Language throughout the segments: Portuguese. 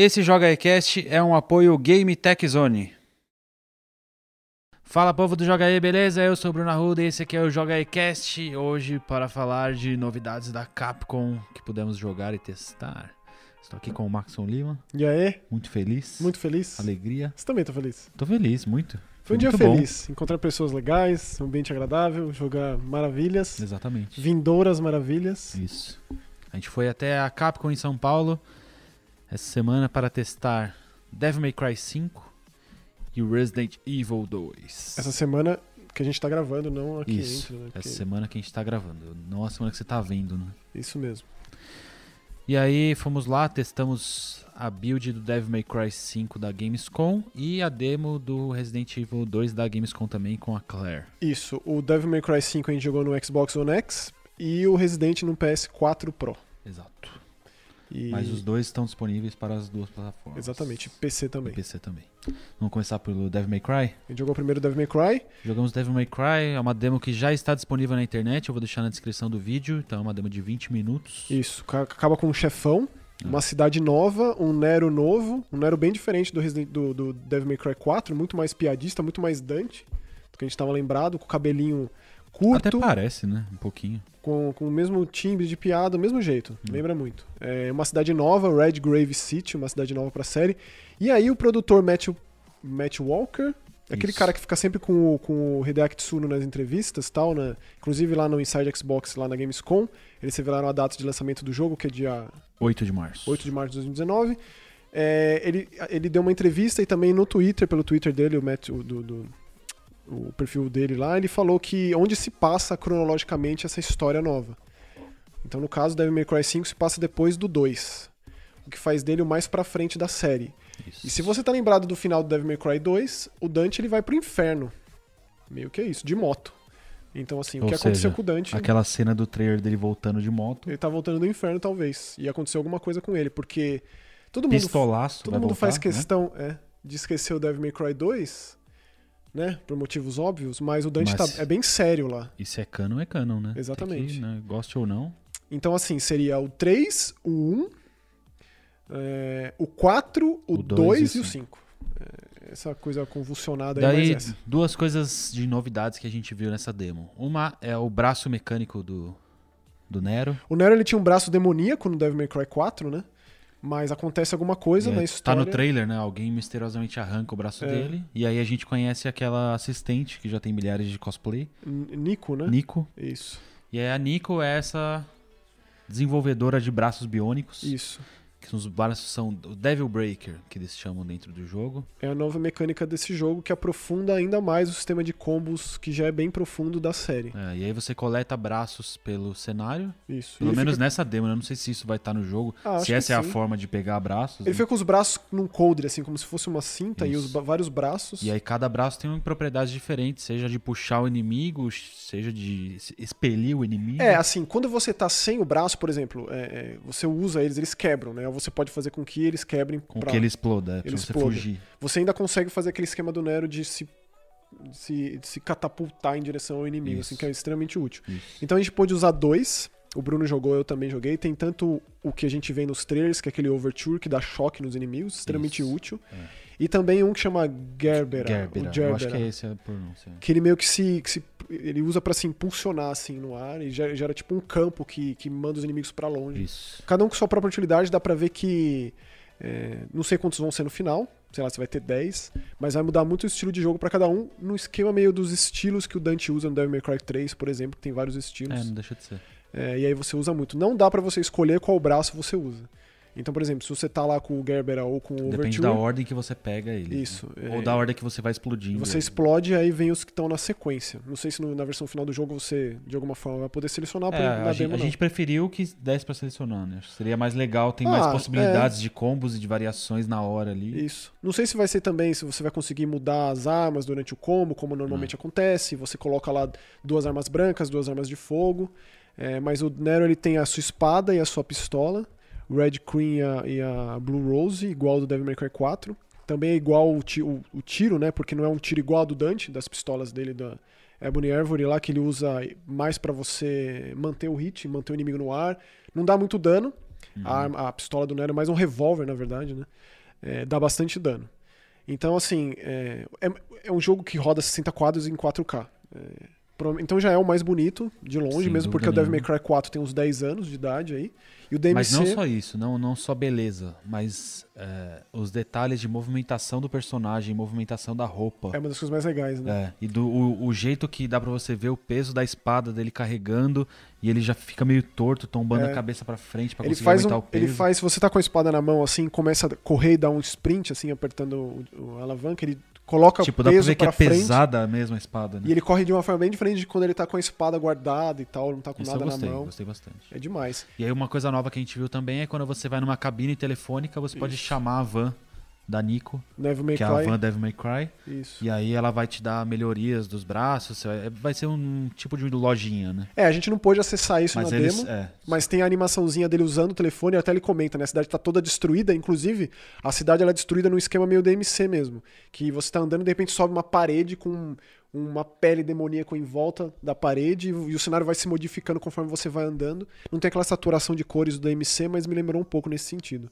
Esse Joga Ecast é um apoio Game Tech Zone. Fala povo do Joga E, beleza? Eu sou o Bruno Arruda e esse aqui é o Joga Ecast. Hoje para falar de novidades da Capcom que pudemos jogar e testar. Estou aqui com o Maxon Lima, E aí? muito feliz. Muito feliz? Alegria. Você também tá feliz? Tô feliz, muito. Foi um dia muito bom. feliz. Encontrar pessoas legais, um ambiente agradável, jogar maravilhas, Exatamente. vindouras maravilhas. Isso. A gente foi até a Capcom em São Paulo essa semana para testar Devil May Cry 5 e o Resident Evil 2. Essa semana que a gente tá gravando, não aqui Isso, dentro, né? essa semana que a gente tá gravando, não a semana que você tá vendo, né? Isso mesmo. E aí fomos lá, testamos a build do Devil May Cry 5 da Gamescom e a demo do Resident Evil 2 da Gamescom também com a Claire. Isso. O Devil May Cry 5 a gente jogou no Xbox One X e o Resident no PS4 Pro. Exato. E... Mas os dois estão disponíveis para as duas plataformas. Exatamente. PC E também. PC também. Vamos começar pelo Devil May Cry? A gente jogou primeiro o Devil May Cry. Jogamos Devil May Cry, é uma demo que já está disponível na internet, eu vou deixar na descrição do vídeo, então é uma demo de 20 minutos. Isso. ca- Acaba com um chefão, Ah. uma cidade nova, um Nero novo, um Nero bem diferente do, Resident, do, do Devil May Cry 4, muito mais piadista, muito mais Dante, do que a gente estava lembrado, com o cabelinho Até curto, parece, né? Um pouquinho. com, com o mesmo timbre de piada, o mesmo jeito, Hum. lembra muito. É uma cidade nova, Red Grave City, uma cidade nova pra série. E aí o produtor Matt, Matt Walker, aquele Isso. cara que fica sempre com o, com o Hideaki Tsuno nas entrevistas tal, né? inclusive lá no Inside Xbox, lá na Gamescom, eles revelaram a data de lançamento do jogo, que é dia 8 de março. 8 de março de 2019. É, ele, ele deu uma entrevista e também no Twitter, pelo Twitter dele, o, Matt, o, do, do- o perfil dele lá, ele falou que onde se passa cronologicamente essa história nova. Então, no caso, Devil May Cry 5 se passa depois do 2, o que faz dele o mais pra frente da série. Isso. E se você tá lembrado do final do Devil May Cry 2, o Dante ele vai pro inferno. Meio que é isso, de moto. Então, assim, o Ou que aconteceu seja, com o Dante... Aquela cena do trailer dele voltando de moto, Ele tá voltando do inferno, talvez. E aconteceu alguma coisa com ele, porque todo mundo pistolaço, Todo mundo voltar, faz né? questão é, de esquecer o Devil May Cry 2, né? Por motivos óbvios, mas o Dante Mas- tá, é bem sério lá. Se é canon, é canon, né? Exatamente. Que, né, Goste ou não. Então, assim, seria o 3, o 1, é, o 4, o, O dois 2 e o o 5. essa coisa convulsionada aí, Daí, mas essa. duas coisas de novidades que a gente viu nessa demo. Uma é o braço mecânico do, do Nero. O Nero ele tinha um braço demoníaco no Devil May Cry 4, né? Mas acontece alguma coisa E na é- história. Tá no trailer, né? Alguém misteriosamente arranca o braço É. dele. E aí a gente conhece aquela assistente que já tem milhares de cosplay, N- Nico, né? Nico. Isso, E aí a Nico é essa desenvolvedora de braços biônicos. isso. Que os braços são o Devil Breaker, que eles chamam dentro do jogo. É a nova mecânica desse jogo que aprofunda ainda mais o sistema de combos que já é bem profundo da série. É, e aí você coleta braços pelo cenário. Isso. Pelo menos fica- nessa demo, né? Eu não sei se isso vai estar no jogo. Ah, se essa é a sim. forma de pegar braços. Ele né? fica com os braços num coldre, assim, como se fosse uma cinta e Isso. os ba- vários braços. E aí cada braço tem uma propriedade diferente, seja de puxar o inimigo, seja de expelir o inimigo. É, assim, quando você tá sem o braço, por exemplo, é, é, você usa eles, eles quebram, né? Ou você pode fazer com que eles quebrem com pra... que ele exploda, é, pra ele você exploda. fugir. Você ainda consegue fazer aquele esquema do Nero de se, de se, de se catapultar em direção ao inimigo, Isso. assim, que é extremamente útil. Isso. Então a gente pôde usar dois. O Bruno jogou, eu também joguei. Tem tanto o que a gente vê nos trailers, que é aquele overture que dá choque nos inimigos, extremamente Isso, útil. é. E também um que chama Gerbera. Gerbera. O Eu Gerbera. acho que é esse a pronúncia. que ele meio que se, que se- ele usa pra se impulsionar assim no ar e gera, gera tipo um campo que, que manda os inimigos pra longe. Isso. Cada um com sua própria utilidade, dá pra ver que é, não sei quantos vão ser no final, sei lá se vai ter 10, mas vai mudar muito o estilo de jogo pra cada um, no esquema meio dos estilos que o Dante usa no Devil May Cry 3, por exemplo, que tem vários É, estilos. não deixa de ser. É, e aí você usa muito. Não dá pra você escolher qual braço você usa. Então, por exemplo, se você tá lá com o Gerbera ou com o Depende Overture, da ordem que você pega ele. Isso, né? é. Ou da ordem que você vai explodindo. você explode e aí vem os que estão na sequência. Não sei se no- na versão final do jogo você, de alguma forma, vai poder selecionar, por É, na a, gente, demo a gente preferiu que desse pra selecionar, né? Seria mais legal, tem Ah, mais possibilidades de combos e de variações na hora ali. Isso. Não sei se vai ser também, se você vai conseguir mudar as armas durante o combo, como normalmente Ah. acontece. Você coloca lá duas armas brancas, duas armas de fogo. É, mas o Nero ele tem a sua espada e a sua pistola. Red Queen e a, e a Blue Rose, igual ao do Devil May Cry 4. Também é igual o, o- o tiro, né? Porque não é um tiro igual ao do Dante, das pistolas dele da Ebony Ivory lá, que ele usa mais pra você manter o hit, manter o inimigo no ar. Não dá muito dano, Uhum. A, arma- a pistola do Nero é mais um revólver, na verdade, né? É, dá bastante dano. Então, assim, é, é, é um jogo que roda 60 quadros em 4K. É, então já é o mais bonito, de longe, Sem mesmo porque o dúvida Devil May nenhuma. Cry 4 tem uns 10 anos de idade aí. E o DMC... Mas não só isso, não, não só beleza, mas é, os detalhes de movimentação do personagem, movimentação da roupa. É uma das coisas mais legais, né? É, e do, o, o jeito que dá pra você ver o peso da espada dele carregando e ele já fica meio torto, tombando É. a cabeça pra frente pra Ele conseguir faz, um, o peso. ele faz, se você tá com a espada na mão, assim, começa a correr e dar um sprint, assim, apertando o, o alavanca, ele coloca tipo, o dá pra peso ver que pra é frente. pesada mesmo a espada, né? E ele corre de uma forma bem diferente de quando ele tá com a espada guardada e tal, não tá com Isso eu nada gostei, na mão. gostei bastante. É demais. E aí uma coisa nova que a gente viu também é quando você vai numa cabine telefônica, você pode Isso. chamar a van da Nico, Devil May que é a Cry. van Devil May Cry, Isso. e aí ela vai te dar melhorias dos braços, é- vai ser um tipo de lojinha, né? É, a gente não pôde acessar isso Mas na eles, demo. é, Mas tem a animaçãozinha dele usando o telefone, até ele comenta, né? A cidade tá toda destruída, inclusive a cidade ela é destruída num esquema meio DMC mesmo. Que você tá andando e de repente sobe uma parede com uma pele demoníaca em volta da parede e o cenário vai se modificando conforme você vai andando. Não tem aquela saturação de cores do DMC, mas me lembrou um pouco nesse sentido.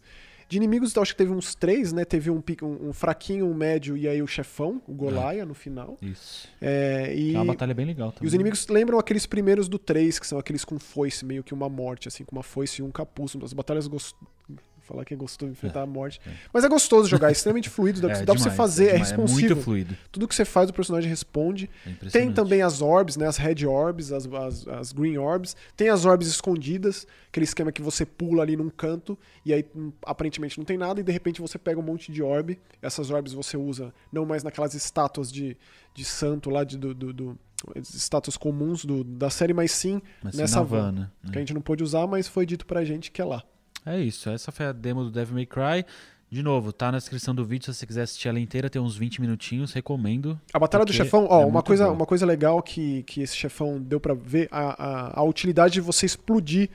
De inimigos, eu acho que teve uns três, né? Teve um, um- um fraquinho, um médio e aí o chefão, o Golaia, no final. isso. É, e... É uma batalha bem legal E também. os inimigos lembram aqueles primeiros do 3, que são aqueles com foice, meio que uma morte, assim, com uma foice e um capuz. As batalhas gost... Falar que é gostoso enfrentar a morte. é. Mas é gostoso jogar, é extremamente fluido, dá, pra- É dá pra você demais, fazer, é, demais, responsivo. muito fluido. Tudo que você faz, o personagem responde. É Tem também as orbs, né? As red orbs, as, as, as green orbs. Tem as orbs escondidas, aquele esquema que você pula ali num canto e aí hum, aparentemente não tem nada e de repente você pega um monte de orb. Essas orbs você usa não mais naquelas estátuas de, de santo lá, de, do, do, do- estátuas comuns do, da série, mas sim Mas nessa van, né? que a gente não pôde usar, mas foi dito pra gente que é lá. É isso, essa foi a demo do Devil May Cry. De novo, tá na descrição do vídeo, se você quiser assistir ela inteira, tem uns 20 minutinhos, recomendo. A batalha do chefão, ó, é uma, coisa, uma coisa legal que, que esse chefão deu pra ver, a, a, a utilidade de você explodir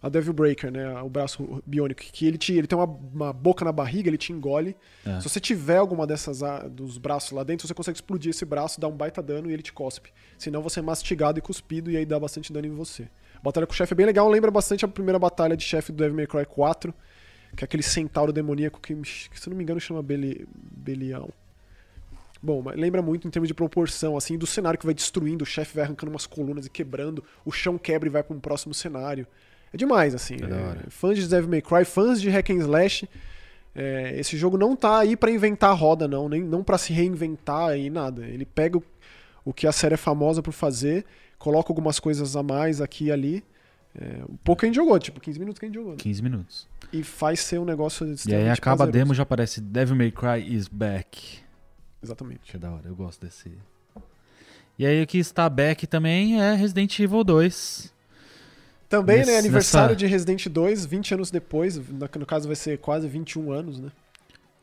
a Devil Breaker, né? O braço biônico. Que ele, te, ele tem uma, uma boca na barriga, ele te engole. É. Se você tiver alguma dessas ah, dos braços lá dentro, você consegue explodir esse braço, dar um baita dano e ele te cospe. Senão você é mastigado e cuspido e aí dá bastante dano em você. A batalha com o chefe é bem legal, lembra bastante a primeira batalha de chefe do Devil May Cry 4, que é aquele centauro demoníaco que, que, se não me engano, chama Beli, Belial. Bom, mas lembra muito em termos de proporção, assim, do cenário que vai destruindo, o chefe vai arrancando umas colunas e quebrando, o chão quebra e vai para um próximo cenário. É demais, assim. É. É, fãs de Devil May Cry, fãs de Hack and Slash, é, esse jogo não tá aí pra inventar a roda, não, nem não para se reinventar e nada. Ele pega o, o que a série é famosa por fazer, coloca algumas coisas a mais aqui e ali. É, um pouco a gente jogou, tipo 15 minutos que a gente jogou. né? 15 minutos. E faz ser um negócio E aí acaba a prazeroso. demo já aparece Devil May Cry is back. Exatamente. Que é da hora, eu gosto desse. E aí o que está back também é Resident Evil 2. Também, Nesse- né? Aniversário nessa- de Resident 2, 20 anos depois. No caso vai ser quase 21 anos, né?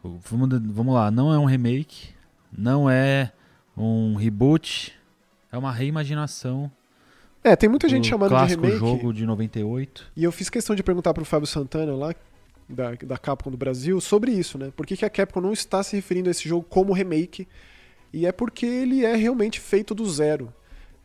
Vamos, vamos lá, não é um remake, não é um reboot, é uma reimaginação É, tem muita gente do chamando de remake. jogo de 98. E eu fiz questão de perguntar pro Fábio Santana lá, da, da Capcom do Brasil, sobre isso, né? Por que, que a Capcom não está se referindo a esse jogo como remake? E é porque ele é realmente feito do zero.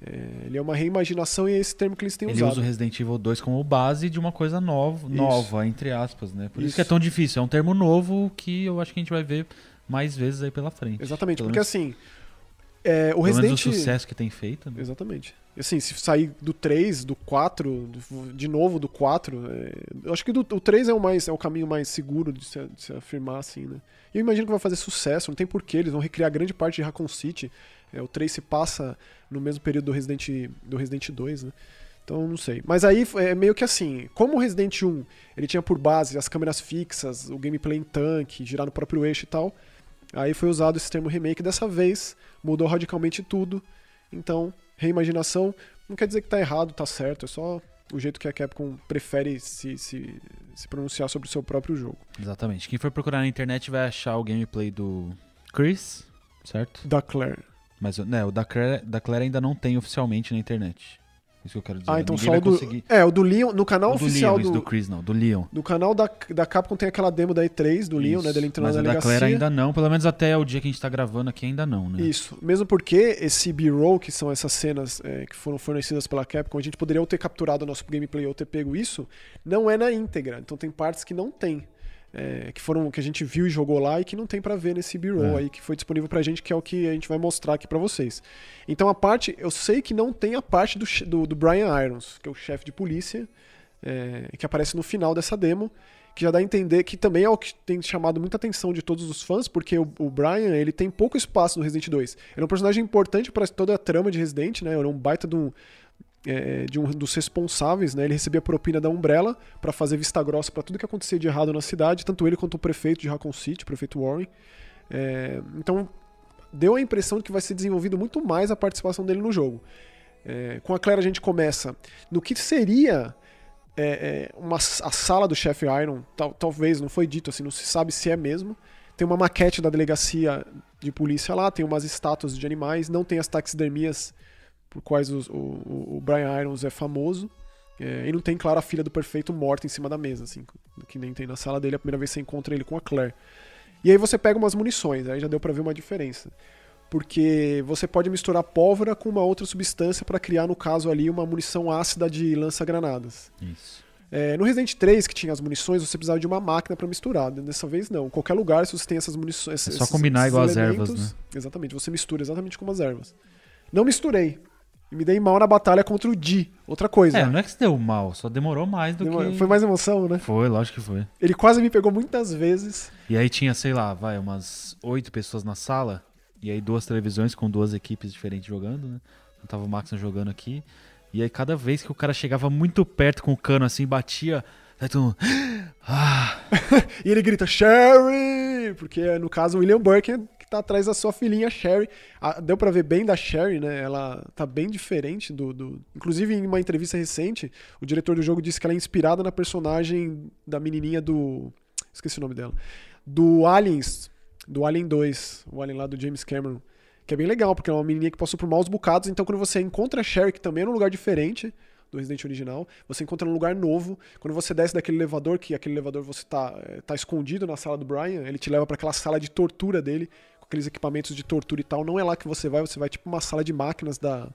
É, ele é uma reimaginação e é esse termo que eles têm Ele usado. usa o Resident Evil 2 como base de uma coisa nova, Isso. nova entre aspas, né? Por isso. Isso. que é tão difícil, é um termo novo que eu acho que a gente vai ver mais vezes aí pela frente. Exatamente, Pelo porque menos- assim, é, o Pelo Resident menos o sucesso que tem feito. né? Exatamente. Assim, se sair do 3, do 4, do- de novo do 4, é, eu acho que do, o 3 é o, mais, é o caminho mais seguro de se, de se afirmar assim, né? E eu imagino que vai fazer sucesso, não tem porquê, eles vão recriar grande parte de Raccoon City. É, o 3 se passa no mesmo período do Resident, do Resident 2, né? Então, não sei. Mas aí é meio que assim, como o Resident 1, ele tinha por base as câmeras fixas, o gameplay em tanque, girar no próprio eixo e tal, aí foi usado esse termo remake. Dessa vez, mudou radicalmente tudo. Então, reimaginação não quer dizer que tá errado, tá certo, é só o jeito que a Capcom prefere se, se, se pronunciar sobre o seu próprio jogo. Exatamente. Quem for procurar na internet vai achar o gameplay do Chris, certo? Da Claire. Mas né, o da Claire, da Claire ainda não tem oficialmente na internet. Isso que eu quero dizer. Ah, então Ninguém só o do. conseguir. É, o do Leon. No canal O do oficial Leon, do, do Chris não, do Leon. do canal da, da Capcom tem aquela demo da E3 do Leon, né? Dele entrando Mas na a da delegacia. Claire ainda não, pelo menos até o dia que a gente tá gravando aqui ainda não, né? Isso. Mesmo porque esse B-roll, que são essas cenas é, que foram fornecidas pela Capcom, a gente poderia ou ter capturado o nosso gameplay ou ter pego isso, não é na íntegra. Então tem partes que não tem. É, que foram que a gente viu e jogou lá e que não tem pra ver nesse B-roll É. aí que foi disponível pra gente, que é o que a gente vai mostrar aqui pra vocês. Então a parte, eu sei que não tem a parte do, do, do Brian Irons, que é o chefe de polícia, é, que aparece no final dessa demo, que já dá a entender que também é o que tem chamado muita atenção de todos os fãs, porque o, o Brian ele tem pouco espaço no Resident 2. Ele é um personagem importante para toda a trama de Resident, né? Ele é um baita de um, é, de um dos responsáveis, né? Ele recebia propina da Umbrella para fazer vista grossa para tudo que acontecia de errado na cidade, tanto ele quanto o prefeito de Raccoon City, o prefeito Warren. É, então deu a impressão de que vai ser desenvolvido muito mais a participação dele no jogo. É, com a Claire a gente começa no que seria é, é, uma, a sala do chefe Iron, tal- talvez, não foi dito assim, não se sabe se é mesmo. Tem uma maquete da delegacia de polícia lá, tem umas estátuas de animais, não tem as taxidermias por quais os- o, o- Brian Irons é famoso. É, e não tem, claro, a filha do perfeito morta em cima da mesa, assim, que nem tem na sala dele, a primeira vez que você encontra ele com a Claire. E aí você pega umas munições, aí já deu pra ver uma diferença. Porque você pode misturar pólvora com uma outra substância pra criar, no caso ali, uma munição ácida de lança-granadas. Isso. É, no Resident 3, que tinha as munições, você precisava de uma máquina pra misturar. Dessa vez não. Em qualquer lugar, se você tem essas munições. É só esses- combinar esses igual as ervas, né? Exatamente, você mistura exatamente como as ervas. Não misturei. E me dei mal na batalha contra o Di. Outra coisa. É, não é que se deu mal, só demorou mais do uma- que. Foi mais emoção, né? Foi, lógico que foi. Ele quase me pegou muitas vezes. E aí tinha, sei lá, vai, umas oito pessoas na sala. E aí duas televisões com duas equipes diferentes jogando, né? Então tava o Max jogando aqui. E aí cada vez que o cara chegava muito perto com o cano assim, batia. Aí todo mundo. Ah! E ele grita, Sherry! Porque no caso o William Burke que tá atrás da sua filhinha Sherry. Ah, deu pra ver bem da Sherry, né? Ela tá bem diferente do, do. Inclusive, em uma entrevista recente, o diretor do jogo disse que ela é inspirada na personagem da menininha do. Esqueci o nome dela. Do Aliens. Do Alien 2. O Alien lá do James Cameron. Que é bem legal, porque é uma menininha que passou por maus bocados. Então, quando você encontra a Sherry, que também é num lugar diferente do Resident original, você encontra num lugar novo. Quando você desce daquele elevador, que aquele elevador você tá, eh, tá escondido na sala do Brian, ele te leva para aquela sala de tortura dele, aqueles equipamentos de tortura e tal. Não é lá que você vai, você vai tipo uma sala de máquinas da,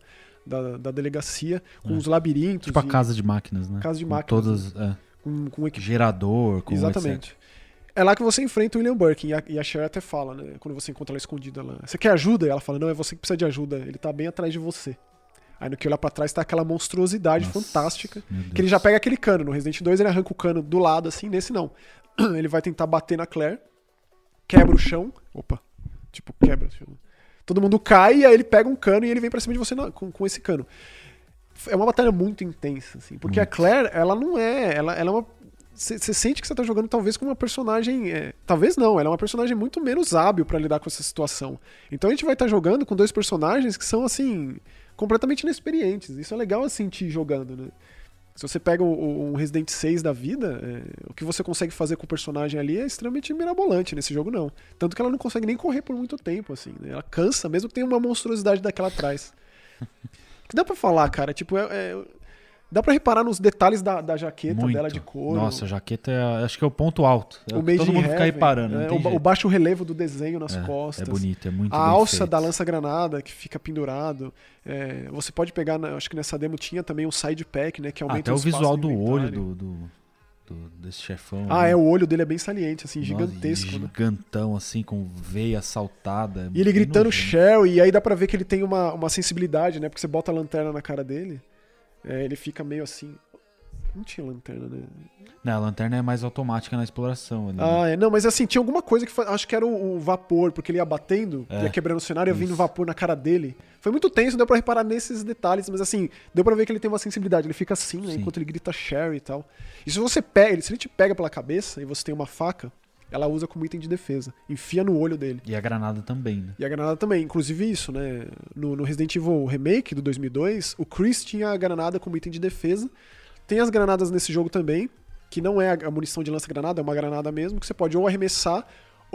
da, da delegacia, com É. uns labirintos. Tipo a casa de máquinas, né? Casa de Com máquinas, Todas. É, com, com equi- gerador, com Exatamente. É lá que você enfrenta o William Burke. E a, e a Cher até fala, né? Quando você encontra ela escondida lá. Você quer ajuda? E ela fala, não, é você que precisa de ajuda. Ele tá bem atrás de você. Aí no que olhar pra trás tá aquela monstruosidade Nossa, fantástica. Que ele já pega aquele cano. No Resident 2 ele arranca o cano do lado, assim. Nesse não. Ele vai tentar bater na Claire. Quebra o chão. Opa. Tipo, quebra. tipo, Todo mundo cai e aí ele pega um cano e ele vem pra cima de você na- com, com esse cano. É uma batalha muito intensa, assim. Porque a Muito. Claire, ela não é. Ela, ela é uma. Você sente que você tá jogando talvez com uma personagem. é, talvez não, ela é uma personagem muito menos hábil pra lidar com essa situação. Então a gente vai estar jogando com dois personagens que são, assim, completamente inexperientes. Isso é legal a sentir jogando, né? Se você pega o- o- um Resident 6 da vida, é, o que você consegue fazer com o personagem ali é extremamente mirabolante. Nesse jogo, não. Tanto que ela não consegue nem correr por muito tempo, assim. né? Ela cansa, mesmo que tenha uma monstruosidade daquela atrás. que dá pra falar, cara, tipo, é- é- dá pra reparar nos detalhes da, da jaqueta Muito. dela de couro. Nossa, a jaqueta é, acho que é o ponto alto. É o o que todo mundo fica Heaven, reparando. é, o, o baixo relevo do desenho nas É, costas. É bonito, é muito A alça feito. da lança-granada que fica pendurado. É, você pode pegar, na- acho que nessa demo tinha também um side pack, né? Que Ah, aumenta Até o espaço visual do olho do, do, do- desse chefão. Ah, né? é, o olho dele é bem saliente, assim, Nossa, gigantesco, né? Gigantão, assim, com veia saltada. E ele gritando nojento. Shell, e aí dá pra ver que ele tem uma, uma sensibilidade, né? Porque você bota a lanterna na cara dele, é, ele fica meio assim. Não tinha lanterna, né? Não, a lanterna é mais automática na exploração. Né? Ah, é. Não, mas assim, tinha alguma coisa que acho que era o, o vapor, porque ele ia batendo, É. ia quebrando o cenário, ia vindo vapor na cara dele. Foi muito tenso, deu pra reparar nesses detalhes, mas assim, deu pra ver que ele tem uma sensibilidade. Ele fica assim, né? Sim. Enquanto ele grita Sherry e tal. E se você pega, se ele te pega pela cabeça e você tem uma faca, ela usa como item de defesa. Enfia no olho dele. E a granada também, né? E a granada também. Inclusive isso, né? No, no Resident Evil Remake do 2002, o Chris tinha a granada como item de defesa. Tem as granadas nesse jogo também, que não é a a munição de lança-granada, é uma granada mesmo, que você pode ou arremessar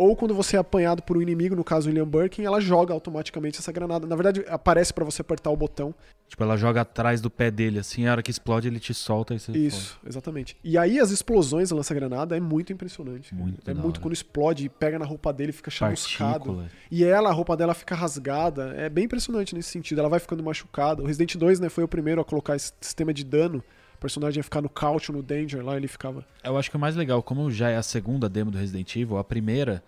ou quando você é apanhado por um inimigo, no caso William Birkin, ela joga automaticamente essa granada. Na verdade, aparece para você apertar o botão. Tipo, ela joga atrás do pé dele, assim, a hora que explode ele te solta e você Isso, exatamente. E aí as explosões da lança-granada é muito impressionante. Muito é muito hora. quando explode e pega na roupa dele fica chamuscado. E ela, a roupa dela fica rasgada. É bem impressionante nesse sentido. Ela vai ficando machucada. O Resident 2, né, foi o primeiro a colocar esse sistema de dano personagem ia ficar no couch, no danger, lá ele ficava. Eu acho que o mais legal, como já é a segunda demo do Resident Evil, a primeira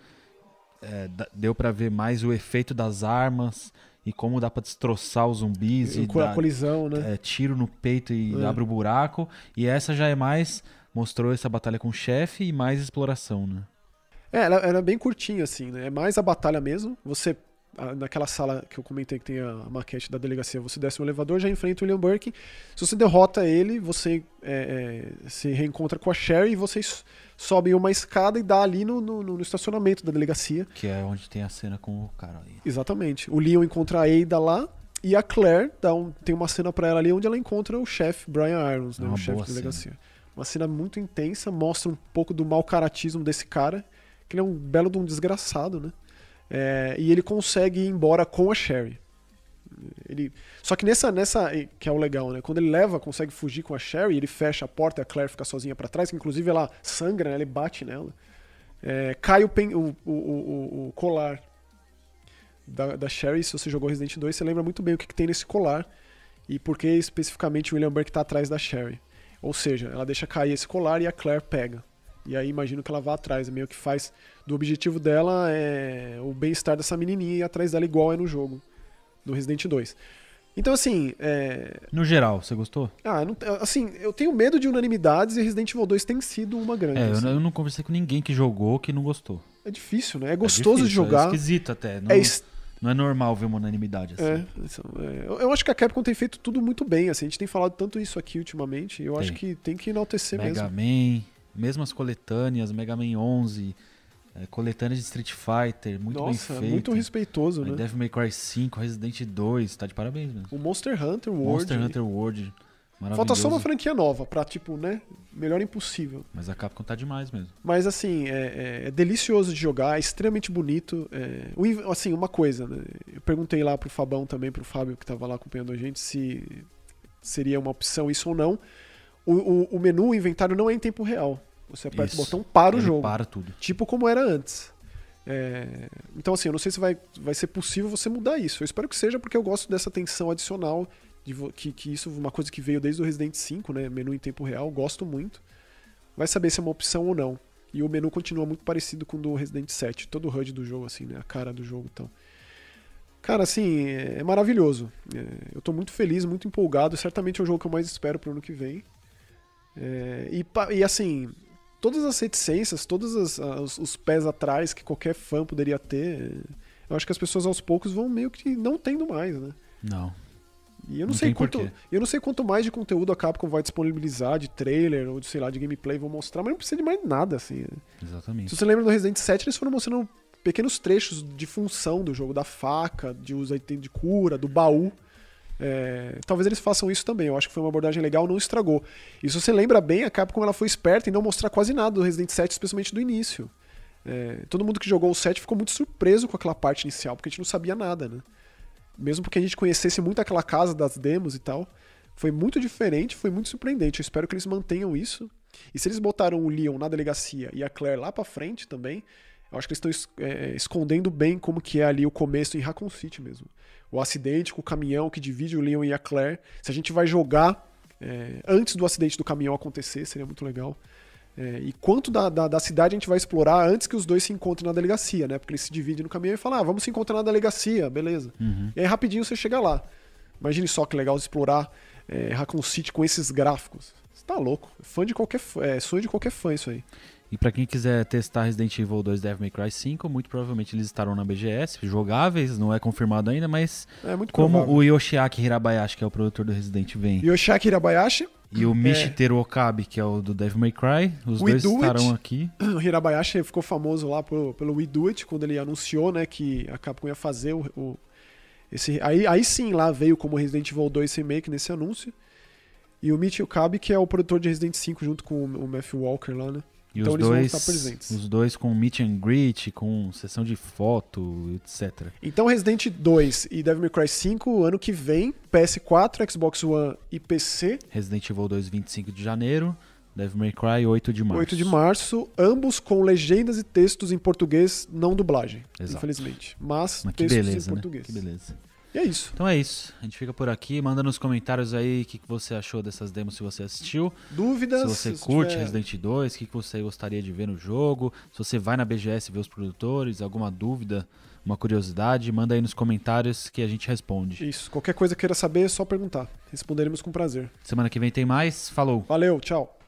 é, deu para ver mais o efeito das armas e como dá para destroçar os zumbis e, e a colisão, né? É, tiro no peito e é. abre o buraco. E essa já é mais mostrou essa batalha com o chefe e mais exploração, né? É, ela era bem curtinha assim, né? É mais a batalha mesmo. Você naquela sala que eu comentei que tem a maquete da delegacia, você desce no elevador, já enfrenta o William Burke. Se você derrota ele, você é, é, se reencontra com a Sherry e vocês sobem uma escada e dá ali no, no, no, estacionamento da delegacia. Que é onde tem a cena com o cara aí. Exatamente. O Leon encontra a Ada lá e a Claire dá um, tem uma cena para ela ali onde ela encontra o chefe Brian Irons, né, é o chefe da delegacia. Cena. Uma cena muito intensa, mostra um pouco do mau caratismo desse cara, que ele é um belo de um desgraçado, né? É, e ele consegue ir embora com a Sherry. Ele... Só que nessa, nessa. Que é o legal, né? Quando ele leva, consegue fugir com a Sherry, ele fecha a porta e a Claire fica sozinha para trás, que inclusive ela sangra, né? ele bate nela. É, cai o, pen... o, o, o, o, colar da, da Sherry. Se você jogou Resident 2, você lembra muito bem o que, que tem nesse colar e por que especificamente o William Burke está atrás da Sherry. Ou seja, ela deixa cair esse colar e a Claire pega. E aí imagino que ela vá atrás, meio que faz do objetivo dela é o bem-estar dessa menininha e atrás dela igual é no jogo do Resident 2. Então, assim. É... No geral, você gostou? Ah, não, assim, eu tenho medo de unanimidades e Resident Evil 2 tem sido uma grande. É, assim. eu, não conversei com ninguém que jogou que não gostou. É difícil, né? É gostoso é difícil, de jogar. É esquisito até. Não, é est... não é normal ver uma unanimidade assim. É, é, eu acho que a Capcom tem feito tudo muito bem. Assim, a gente tem falado tanto isso aqui ultimamente. Eu tem. acho que tem que enaltecer Mega mesmo. Mega Man, mesmo as coletâneas, Mega Man 11. É, coletânea de Street Fighter, muito Nossa, bem feito. muito respeitoso, né? Devil May Cry 5, Resident 2, tá de parabéns mesmo. O Monster Hunter World. Monster Hunter World, Falta só uma franquia nova pra, tipo, né? Melhor impossível. Mas a Capcom tá demais mesmo. Mas, assim, é, é, é delicioso de jogar, é extremamente bonito. É, assim, uma coisa, né? Eu perguntei lá pro Fabão também, pro Fábio que tava lá acompanhando a gente, se seria uma opção isso ou não. O, o, o menu, o inventário não é em tempo real. Você aperta Isso. o botão para o Ele jogo. Para tudo. Tipo como era antes. É... Então, assim, eu não sei se vai, vai ser possível você mudar isso. Eu espero que seja, porque eu gosto dessa tensão adicional. De que, que isso é uma coisa que veio desde o Resident 5, né? Menu em tempo real, gosto muito. Vai saber se é uma opção ou não. E o menu continua muito parecido com o do Resident 7. Todo o HUD do jogo, assim, né? A cara do jogo e então. tal. Cara, assim, é maravilhoso. É... eu tô muito feliz, muito empolgado. Certamente é o jogo que eu mais espero pro ano que vem. É... e, e assim, todas as reticências, todos os, pés atrás que qualquer fã poderia ter, eu acho que as pessoas aos poucos vão meio que não tendo mais, né? Não. E eu não, não sei quanto, eu não sei quanto mais de conteúdo a Capcom vai disponibilizar, de trailer ou de, sei lá, de gameplay vão mostrar, mas não precisa de mais nada, assim. Né? Exatamente. Se você lembra do Resident 7, eles foram mostrando pequenos trechos de função do jogo, da faca, de uso de cura, do baú. É, talvez eles façam isso também. Eu acho que foi uma abordagem legal, não estragou. E se você lembra bem, a Capcom ela foi esperta em não mostrar quase nada do Resident 7, especialmente do início. É, todo mundo que jogou o 7 ficou muito surpreso com aquela parte inicial, porque a gente não sabia nada, né? Mesmo porque a gente conhecesse muito aquela casa das demos e tal. Foi muito diferente, foi muito surpreendente. Eu espero que eles mantenham isso. E se eles botaram o Leon na delegacia e a Claire lá pra frente também, eu acho que eles estão é, escondendo bem como que é ali o começo em Raccoon City mesmo o acidente com o caminhão que divide o Leon e a Claire. Se a gente vai jogar é, antes do acidente do caminhão acontecer, seria muito legal. É, e quanto da, da, da, cidade a gente vai explorar antes que os dois se encontrem na delegacia, né? Porque eles se dividem no caminhão e falam, ah, vamos se encontrar na delegacia, beleza. Uhum. E aí rapidinho você chega lá. Imagine só que legal explorar é, Raccoon City com esses gráficos. Você tá louco. Fã de qualquer, é, sonho de qualquer fã isso aí. E para quem quiser testar Resident Evil 2 Devil May Cry 5, muito provavelmente eles estarão na BGS, jogáveis, não é confirmado ainda, mas é como provável. o Yoshiaki Hirabayashi, que é o produtor do Resident, vem. Yoshiaki Hirabayashi. E o Mishiteru é... Okabe, que é o do Devil May Cry, os We dois estarão it. aqui. O Hirabayashi ficou famoso lá pelo, pelo We Do It, quando ele anunciou né, que a Capcom ia fazer o, o esse, aí, aí sim lá veio como Resident Evil 2 Remake nesse anúncio. E o Michi Okabe, que é o produtor de Resident 5 junto com o Matthew Walker lá, né? E Então os eles vão dois, estar presentes. os dois com meet and greet, com sessão de foto, etc. Então Resident 2 e Devil May Cry 5 ano que vem, PS4, Xbox One e PC, Resident Evil 2, 25 de janeiro. Devil May Cry, 8 de março. 8 de março, ambos com legendas e textos em português, não dublagem, Exato. infelizmente. Mas, Mas textos beleza, em né? português. Que beleza. E é isso. Então é isso. A gente fica por aqui. Manda nos comentários aí o que, que você achou dessas demos se você assistiu. Dúvidas? Se você se curte tiver- Resident 2, o que, que você gostaria de ver no jogo. Se você vai na BGS ver os produtores, alguma dúvida, uma curiosidade, manda aí nos comentários que a gente responde. Isso. Qualquer coisa queira saber, é só perguntar. Responderemos com prazer. Semana que vem tem mais. Falou! Valeu, tchau.